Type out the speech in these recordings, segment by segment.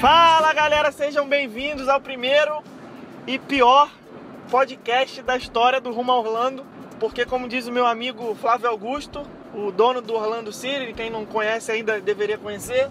Fala galera, sejam bem-vindos ao primeiro e pior podcast da história do Rumo Orlando, porque como diz o meu amigo Flávio Augusto, o dono do Orlando City, quem não conhece ainda deveria conhecer,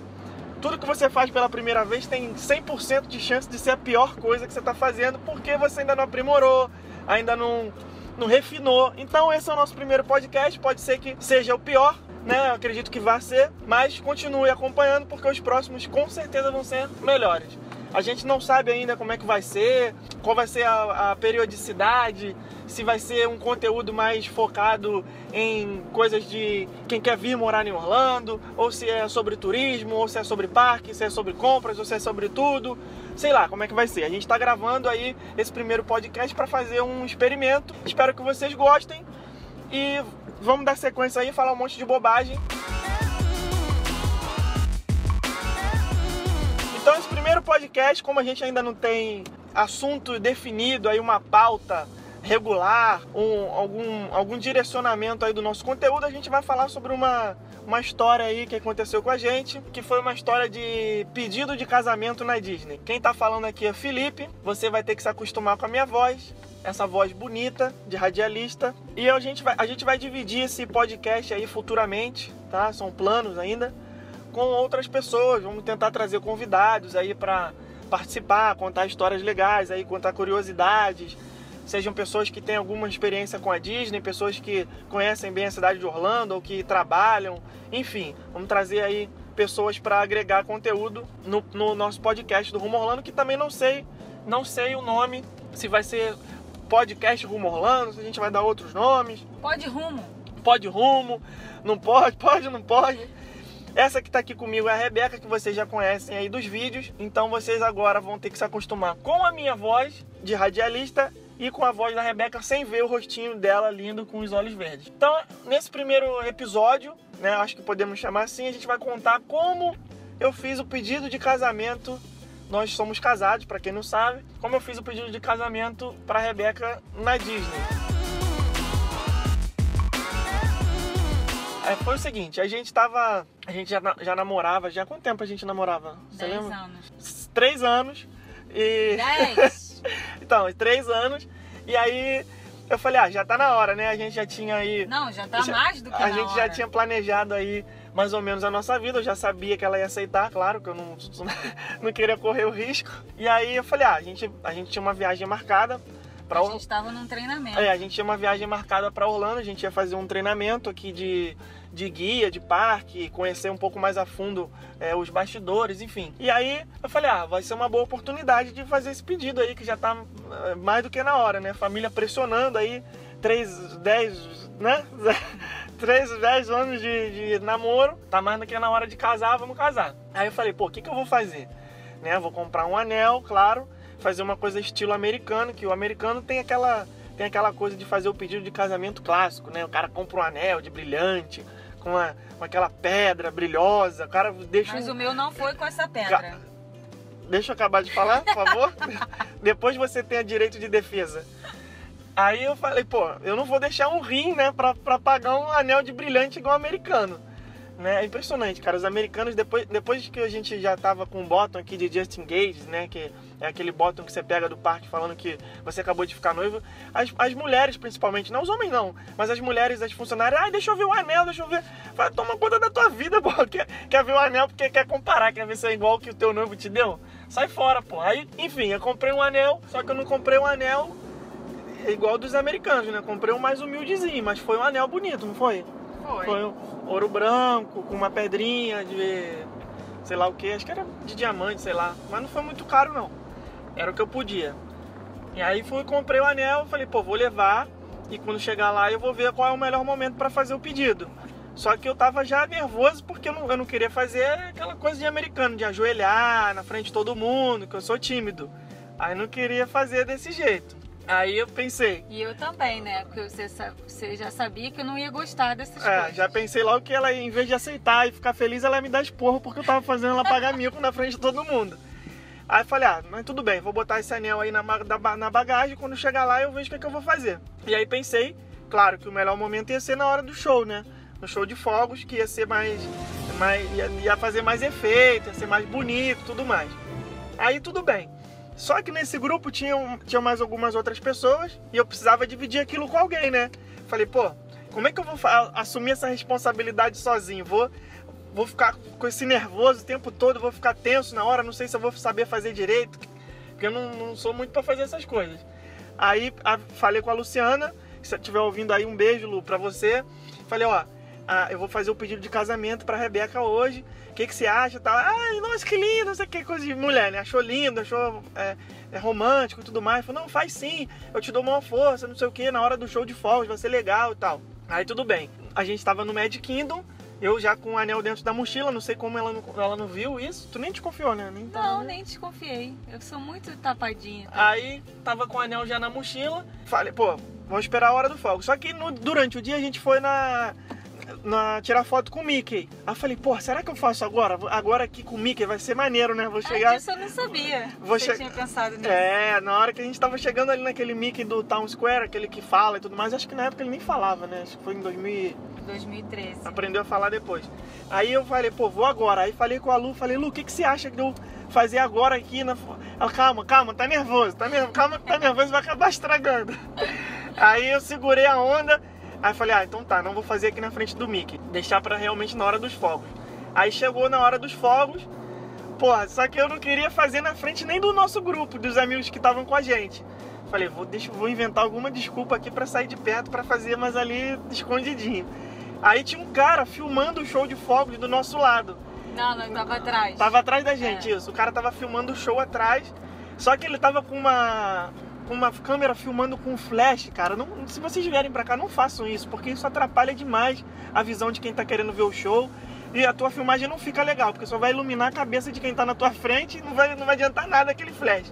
tudo que você faz pela primeira vez tem 100% de chance de ser a pior coisa que você está fazendo, porque você ainda não aprimorou, ainda não, não refinou. Então esse é o nosso primeiro podcast, pode ser que seja o pior, né? Eu acredito que vai ser, mas continue acompanhando porque os próximos com certeza vão ser melhores. A gente não sabe ainda como é que vai ser, qual vai ser a, a periodicidade, se vai ser um conteúdo mais focado em coisas de quem quer vir morar em Orlando, ou se é sobre turismo, ou se é sobre parque, se é sobre compras, ou se é sobre tudo. Sei lá como é que vai ser. A gente está gravando aí esse primeiro podcast para fazer um experimento. Espero que vocês gostem e vamos dar sequência aí, falar um monte de bobagem. Então, esse primeiro podcast, como a gente ainda não tem assunto definido, aí uma pauta regular, um, algum, algum direcionamento aí do nosso conteúdo, a gente vai falar sobre uma, uma história aí que aconteceu com a gente, que foi uma história de pedido de casamento na Disney. Quem tá falando aqui é Felipe, você vai ter que se acostumar com a minha voz, essa voz bonita de radialista. E a gente vai, a gente vai dividir esse podcast aí futuramente, tá? São planos ainda com outras pessoas. Vamos tentar trazer convidados aí para participar, contar histórias legais, aí contar curiosidades. Sejam pessoas que têm alguma experiência com a Disney, pessoas que conhecem bem a cidade de Orlando ou que trabalham, enfim, vamos trazer aí pessoas para agregar conteúdo no, no, nosso podcast do Rumo Orlando, que também não sei, não sei o nome, se vai ser podcast Rumo Orlando, se a gente vai dar outros nomes. Pode rumo. Pode rumo, não pode, pode, não pode. Essa que está aqui comigo é a Rebeca, que vocês já conhecem aí dos vídeos. Então vocês agora vão ter que se acostumar com a minha voz de radialista e com a voz da Rebeca sem ver o rostinho dela lindo com os olhos verdes. Então, nesse primeiro episódio, né, acho que podemos chamar assim, a gente vai contar como eu fiz o pedido de casamento. Nós somos casados, para quem não sabe, como eu fiz o pedido de casamento para Rebeca na Disney. É, foi o seguinte, a gente tava. A gente já, já namorava, já há quanto tempo a gente namorava? Você Dez lembra? anos. Três anos. E. Dez. então, três anos. E aí eu falei, ah, já tá na hora, né? A gente já tinha aí. Não, já tá já- mais do que A gente já hora. tinha planejado aí mais ou menos a nossa vida. Eu já sabia que ela ia aceitar, claro, que eu não, não queria correr o risco. E aí eu falei, ah, a gente, a gente tinha uma viagem marcada pra A gente tava num treinamento. é, a gente tinha uma viagem marcada para Orlando, a gente ia fazer um treinamento aqui de, de guia, de parque, conhecer um pouco mais a fundo é, os bastidores, enfim. E aí eu falei, ah, vai ser uma boa oportunidade de fazer esse pedido aí, que já tá é, mais do que na hora, né? Família pressionando aí, 3, 10, né? 3, 10 anos de, de namoro, tá mais do que na hora de casar, vamos casar. Aí eu falei, pô, o que, que eu vou fazer? Né? Vou comprar um anel, claro, fazer uma coisa estilo americano, que o americano tem aquela tem aquela coisa de fazer o pedido de casamento clássico, né? O cara compra um anel de brilhante, com, a, com aquela pedra brilhosa, o cara deixa Mas um- o meu não foi com essa pedra. Ca- Deixa eu acabar de falar, por favor. Depois você tem a direito de defesa. Aí eu falei, pô, eu não vou deixar um rim, né, pra, pra pagar um anel de brilhante igual americano. Né? É impressionante, cara. Os americanos, depois, depois que a gente já tava com o bottom aqui de Just Engage, né? Que é aquele bottom que você pega do parque falando que você acabou de ficar noivo. As, as mulheres, principalmente, não os homens não, mas as mulheres, as funcionárias, ai, deixa eu ver o anel, deixa eu ver. Vai, toma conta da tua vida, pô. Quer, quer ver o anel porque quer comparar, quer ver se é igual que o teu noivo te deu? Sai fora, pô. Aí, enfim, eu comprei um anel, só que eu não comprei um anel igual dos americanos, né? Comprei um mais humildezinho, mas foi um anel bonito, não foi? Foi. Foi um ouro branco, com uma pedrinha de sei lá o que, acho que era de diamante, sei lá. Mas não foi muito caro não. Era o que eu podia. E aí fui, comprei o anel, falei, pô, vou levar e quando chegar lá eu vou ver qual é o melhor momento para fazer o pedido. Só que eu tava já nervoso porque eu não, eu não queria fazer aquela coisa de americano, de ajoelhar na frente de todo mundo, que eu sou tímido. Aí não queria fazer desse jeito. Aí eu pensei, E eu também, né? Porque você, você já sabia que eu não ia gostar dessas É, coisas. já pensei logo que ela, em vez de aceitar e ficar feliz, ela ia me dar esporro porque eu tava fazendo ela pagar mico na frente de todo mundo. Aí eu falei, ah, mas tudo bem, vou botar esse anel aí na, na bagagem, quando chegar lá eu vejo o que, é que eu vou fazer. E aí pensei, claro que o melhor momento ia ser na hora do show, né? no show de fogos, que ia ser mais. mais ia, ia fazer mais efeito, ia ser mais bonito tudo mais. Aí tudo bem. Só que nesse grupo tinham, tinha mais algumas outras pessoas e eu precisava dividir aquilo com alguém, né? Falei, pô, como é que eu vou assumir essa responsabilidade sozinho? Vou, vou ficar com esse nervoso o tempo todo, vou ficar tenso na hora, não sei se eu vou saber fazer direito, porque eu não, não sou muito pra fazer essas coisas. Aí falei com a Luciana, se estiver ouvindo aí, um beijo, Lu, pra você. Falei, ó, ah, eu vou fazer o pedido de casamento pra Rebeca hoje. O que, que você acha? Tal. Ai, nossa, que lindo, não sei o que, coisa de mulher, né? Achou lindo, achou é, é romântico e tudo mais. Falou, não, faz sim, eu te dou uma força, não sei o que, na hora do show de fogos, vai ser legal e tal. Aí tudo bem. A gente tava no Mad Kingdom, eu já com o anel dentro da mochila, não sei como ela não, ela não viu isso. Tu nem desconfiou, né? Nem Não, né? nem desconfiei. Eu sou muito tapadinha. Aí tava com o anel já na mochila. Falei, pô, vou esperar a hora do fogo. Só que no- durante o dia a gente foi na, na tirar foto com o Mickey. Aí eu falei, pô, será que eu faço agora? Agora aqui com o Mickey vai ser maneiro, né? Vou chegar. Ah, disso eu não sabia. Vou Você che- tinha pensado nisso. É, na hora que a gente tava chegando ali naquele Mickey do Town Square, aquele que fala e tudo mais, acho que na época ele nem falava, né? Acho que foi em 2000. e- 2013. Aprendeu a falar depois. Aí eu falei, pô, vou agora. Aí falei com a Lu, falei, Lu, o que, que você acha de eu fazer agora aqui na. Ela, calma, calma, tá nervoso, tá nervoso, calma que tá nervoso, vai acabar estragando. Aí eu segurei a onda, aí falei, ah, então tá, não vou fazer aqui na frente do Mickey. Deixar pra realmente na hora dos fogos. Aí chegou na hora dos fogos, porra, só que eu não queria fazer na frente nem do nosso grupo, dos amigos que estavam com a gente. Falei, vou, deixa, vou inventar alguma desculpa aqui pra sair de perto pra fazer, mas ali escondidinho. Aí tinha um cara filmando o show de fogos do nosso lado. Não, não, tava atrás. Tava atrás da gente, É. isso. O cara tava filmando o show atrás. Só que ele tava com uma com uma câmera filmando com flash, cara. Não, se vocês vierem pra cá, não façam isso, porque isso atrapalha demais a visão de quem tá querendo ver o show. E a tua filmagem não fica legal, porque só vai iluminar a cabeça de quem tá na tua frente e não vai, não vai adiantar nada aquele flash.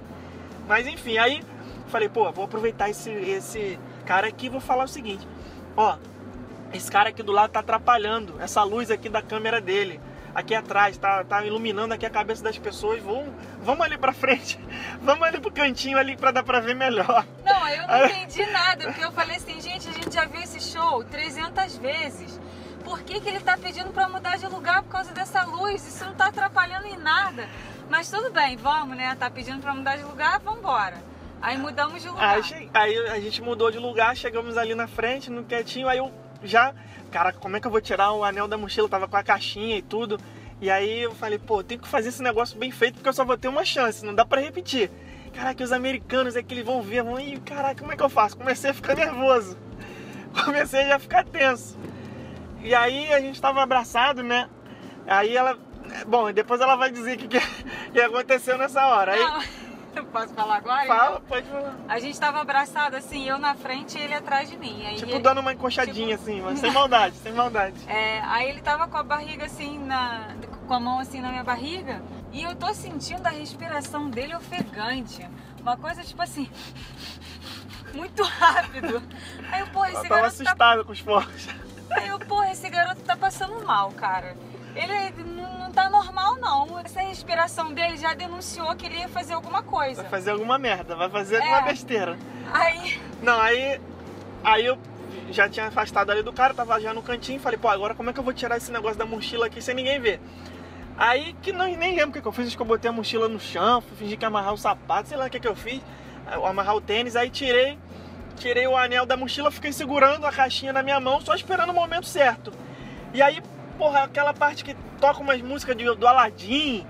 Mas enfim, aí falei, pô, vou aproveitar esse, esse cara aqui e vou falar o seguinte. Ó, esse cara aqui do lado tá atrapalhando essa luz aqui da câmera dele. Aqui atrás, tá, tá iluminando aqui a cabeça das pessoas. Vamos, vamos ali pra frente. Vamos ali pro cantinho ali pra dar pra ver melhor. Não, eu não entendi nada, porque eu falei assim, gente, a gente já viu esse show 300 vezes. Por que, que ele tá pedindo pra mudar de lugar por causa dessa luz? Isso não tá atrapalhando em nada. Mas tudo bem, vamos, né? Tá pedindo pra mudar de lugar, vambora. Aí mudamos de lugar. Aí, aí a gente mudou de lugar, chegamos ali na frente, no quietinho, aí eu já. Cara, como é que eu vou tirar o anel da mochila? Eu tava com a caixinha e tudo. E aí eu falei, pô, tem que fazer esse negócio bem feito porque eu só vou ter uma chance, não dá pra repetir. Caraca, os americanos é que eles vão ver, vão, Ih, caraca, como é que eu faço? Comecei a ficar nervoso. Comecei já a ficar tenso. E aí a gente tava abraçado, né? Aí ela. Bom, depois ela vai dizer o que, que, aconteceu nessa hora. Aí, posso falar agora? fala, pode falar. A gente tava abraçado assim, eu na frente e ele atrás de mim. Aí Tipo, ele- dando uma encoxadinha assim, mas sem maldade, sem maldade. É, aí ele tava com a barriga assim, na, com a mão assim na minha barriga. E eu tô sentindo a respiração dele ofegante. Uma coisa tipo assim. Muito rápido. Aí eu, porra, esse tava garoto tá. assustada com os fogos. Aí eu, porra, esse garoto tá passando mal, cara. Ele não tá normal, não. Essa respiração dele já denunciou que ele ia fazer alguma coisa. Vai fazer alguma merda, vai fazer É. alguma besteira. Aí. Não, aí. Aí eu já tinha afastado ali do cara, tava já no cantinho, falei, pô, agora como é que eu vou tirar esse negócio da mochila aqui sem ninguém ver? Aí que não, nem lembro o que, que eu fiz, acho que eu botei a mochila no chão, fingi que ia amarrar o sapato, sei lá o que, que eu fiz, eu amarrar o tênis, aí tirei, tirei o anel da mochila, fiquei segurando a caixinha na minha mão, só esperando o momento certo. E aí, porra, aquela parte que toca umas músicas de- do Aladdin,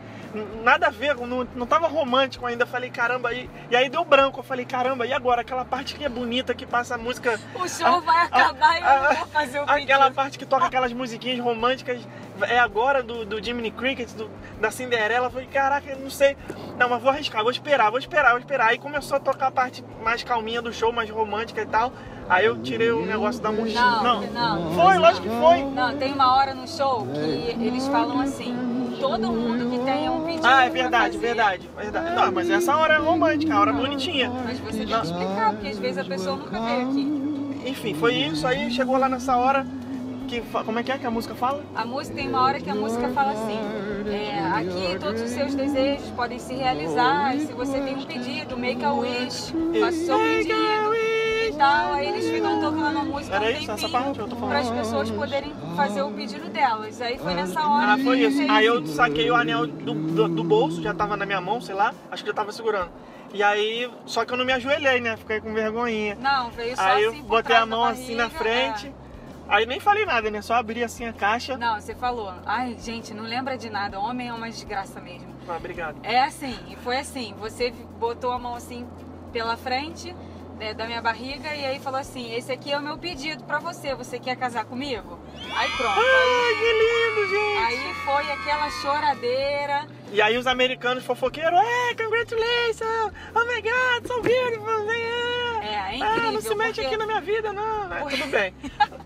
nada a ver, não, não tava romântico ainda. Falei, caramba, aí, e aí deu branco. Eu falei, caramba, e agora? Aquela parte que é bonita, que passa a música. O show Ah, vai acabar e eu vou fazer o Aquela pedido. parte que toca aquelas musiquinhas românticas é agora do, do Jiminy Cricket, do- da Cinderela. Eu falei, caraca, eu não sei. Não, mas vou arriscar, vou esperar, vou esperar, vou esperar. Aí começou a tocar a parte mais calminha do show, mais romântica e tal. Aí eu tirei o negócio da mochila. Não, não. Foi, lógico que foi. Não, tem uma hora no show que eles falam assim: todo mundo que tenha um pedido. Ah, é verdade, fazer, verdade, verdade. Não, mas essa hora é romântica, a hora bonitinha. Mas você tem que explicar, porque às vezes a pessoa nunca veio aqui. Enfim, foi isso. Aí chegou lá nessa hora que como é que é que a música fala? A música tem uma hora que a música fala assim: é, aqui todos os seus desejos podem se realizar. E se você tem um pedido, make a wish, faça o seu pedido. e tal, aí eles ficam tocando a música Era um isso, essa parte eu tô falando. para as pessoas poderem fazer o pedido delas. Aí foi nessa hora Ah, foi isso. fez Aí eu saquei o anel do, do, do bolso, já tava na minha mão, sei lá, acho que eu tava segurando. E aí, só que eu não me ajoelhei, né? Fiquei com vergonhinha. Não, veio só Aí assim eu botei a mão assim na barriga, frente. é. Aí nem falei nada, né? Só abri assim a caixa. Não, você falou. Ai, gente, não lembra de nada. Homem é uma desgraça mesmo. Ah, obrigado. É assim, e foi assim. Você botou a mão assim pela frente né, da minha barriga e aí falou assim: Esse aqui é o meu pedido pra você. Você quer casar comigo? Aí pronto. Ai, Aí, que lindo, gente! aí foi aquela choradeira. E aí os americanos fofoqueiros, é, congratulations! Oh my god, so beautiful! É, É, é Ah, incrível. não se mete porque aqui na minha vida, não. Tudo bem.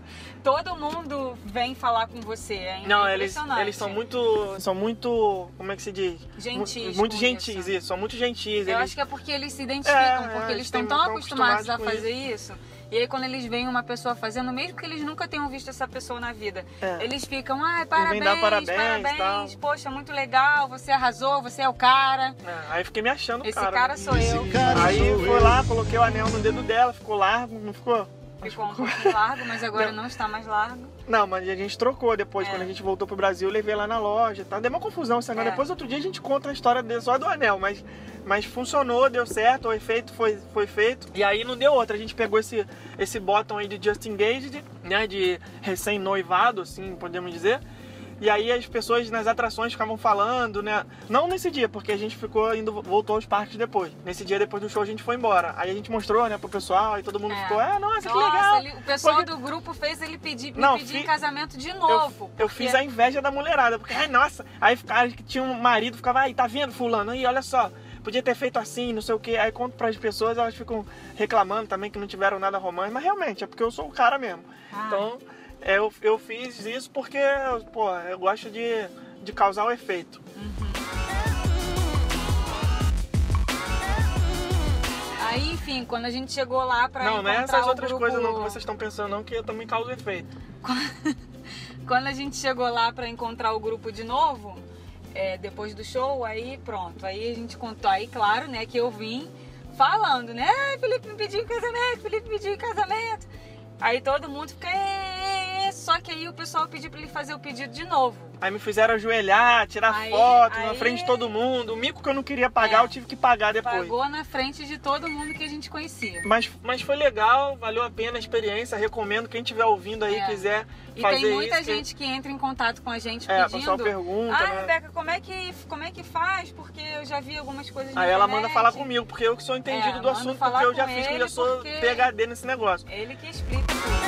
Todo mundo vem falar com você. É Não, eles, impressionante. eles são muito. São muito. Como é que se diz? Gentis Mu- Muito gentis, isso. isso. São muito gentis. Eu eles... acho que é porque eles se identificam, É, porque é, eles estão tão estão acostumados a acostumados com fazer isso. E aí quando eles veem uma pessoa fazendo, mesmo que eles nunca tenham visto essa pessoa na vida, É. eles ficam, ai, parabéns, dar parabéns, parabéns, poxa, muito legal, você arrasou, você é o cara. É, aí fiquei me achando, Esse cara. cara sou eu. Aí foi lá, coloquei o anel no dedo dela, ficou largo, não ficou? Ficou um pouquinho largo, mas agora não está mais largo. Não, mas a gente trocou depois, É. quando a gente voltou pro Brasil, eu levei lá na loja, tá? Deu uma confusão, senão É. depois outro dia a gente conta a história só do anel, mas, mas funcionou, deu certo, o efeito foi, foi feito. E aí não deu outra, a gente pegou esse, esse bottom aí de Just Engaged, né, de recém-noivado, assim, podemos dizer. E aí as pessoas nas atrações ficavam falando, né? Não nesse dia, porque a gente ficou indo, voltou aos parques depois. Nesse dia depois do show a gente foi embora. Aí a gente mostrou, né, pro pessoal, e todo mundo É. ficou, ah, nossa, que Nossa, legal. ele- o pessoal Porque- do grupo fez ele pedir, me Não, pedir fi- em casamento de Eu, novo. eu porque- fiz a inveja da mulherada, porque, ai, nossa, aí que tinha um marido, ficava, ai, tá vendo, fulano, aí, olha só, podia ter feito assim, não sei o que, aí conto pras pessoas, elas ficam reclamando também que não tiveram nada romântico, mas realmente, é porque eu sou o cara mesmo. Ah. Então, é, eu, eu fiz isso porque, pô, eu gosto de, de causar o efeito. Aí, enfim, quando a gente chegou lá pra não, não é essas outras grupo... coisas não que vocês estão pensando não, que eu também causo efeito. Quando a gente chegou lá pra encontrar o grupo de novo, é, depois do show, aí pronto. Aí a gente contou, aí claro, né, que eu vim falando, né? Felipe me pediu em casamento, Felipe me pediu em casamento. Aí todo mundo fica, "É, é, é", só que aí o pessoal pediu pra ele fazer o pedido de novo. Aí me fizeram ajoelhar, tirar Aí- foto na aí- frente de todo mundo. O mico que eu não queria pagar, É. eu tive que pagar depois. Pagou na frente de todo mundo que a gente conhecia. Mas, mas foi legal, valeu a pena a experiência. Recomendo quem estiver ouvindo aí É. quiser E fazer tem muita isso. que- gente que entra em contato com a gente É, pedindo. pessoal pergunta, ah, né? Rebeca, como é, que, como é que faz? Porque eu já vi algumas coisas na Aí ela manda falar comigo, porque eu que sou entendido É, do assunto, porque eu já fiz, que eu já sou PHD nesse negócio. Ele que explica tudo.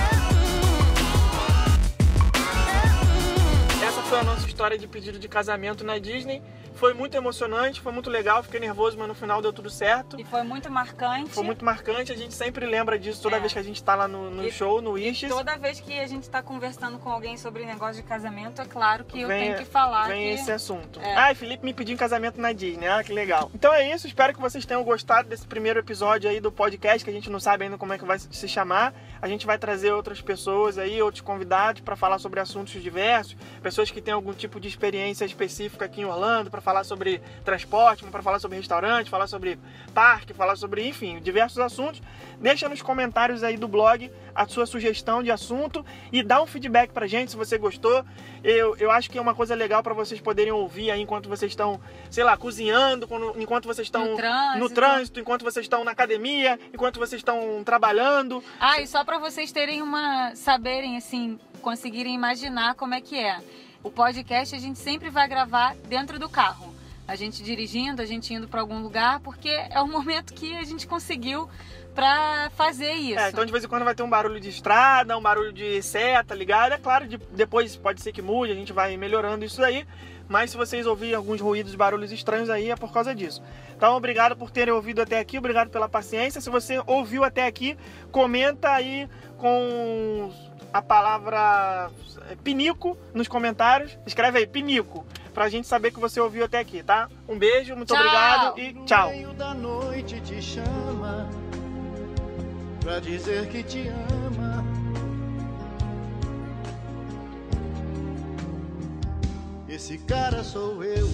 História de pedido de casamento na Disney. Foi muito emocionante, foi muito legal, fiquei nervoso, mas no final deu tudo certo. E foi muito marcante. Foi muito marcante, a gente sempre lembra disso toda É. vez que a gente tá lá no, no E- show, no Ishes. Toda vez que a gente tá conversando com alguém sobre negócio de casamento, é claro que eu Vem- tenho que falar Vem que... esse assunto. É. Ai, Felipe me pediu em casamento na Disney. Ah, que legal. Então é isso. Espero que vocês tenham gostado desse primeiro episódio aí do podcast, que a gente não sabe ainda como é que vai se chamar. A gente vai trazer outras pessoas aí, outros convidados para falar sobre assuntos diversos, pessoas que têm algum tipo de experiência específica aqui em Orlando, para falar sobre transporte, para falar sobre restaurante, falar sobre parque, falar sobre, enfim, diversos assuntos. Deixa nos comentários aí do blog a sua sugestão de assunto e dá um feedback pra gente se você gostou. Eu, eu acho que é uma coisa legal para vocês poderem ouvir aí enquanto vocês estão, sei lá, cozinhando, enquanto vocês estão No trânsito. no trânsito, enquanto vocês estão na academia, enquanto vocês estão trabalhando. Ah, e só pra vocês terem uma... Saberem, assim, conseguirem imaginar como é que é. O podcast a gente sempre vai gravar dentro do carro. A gente dirigindo, a gente indo pra algum lugar, porque é o momento que a gente conseguiu pra fazer isso. É, então de vez em quando vai ter um barulho de estrada, um barulho de seta ligada. É claro, de- depois pode ser que mude, a gente vai melhorando isso aí. Mas se vocês ouvirem alguns ruídos, barulhos estranhos aí, é por causa disso. Então, obrigado por terem ouvido até aqui, obrigado pela paciência. Se você ouviu até aqui, comenta aí com a palavra é, pinico nos comentários. Escreve aí, pinico, pra gente saber que você ouviu até aqui, tá? Um beijo, muito Tchau. obrigado e tchau. No meio da noite te chama pra dizer que te ama. Esse cara sou eu.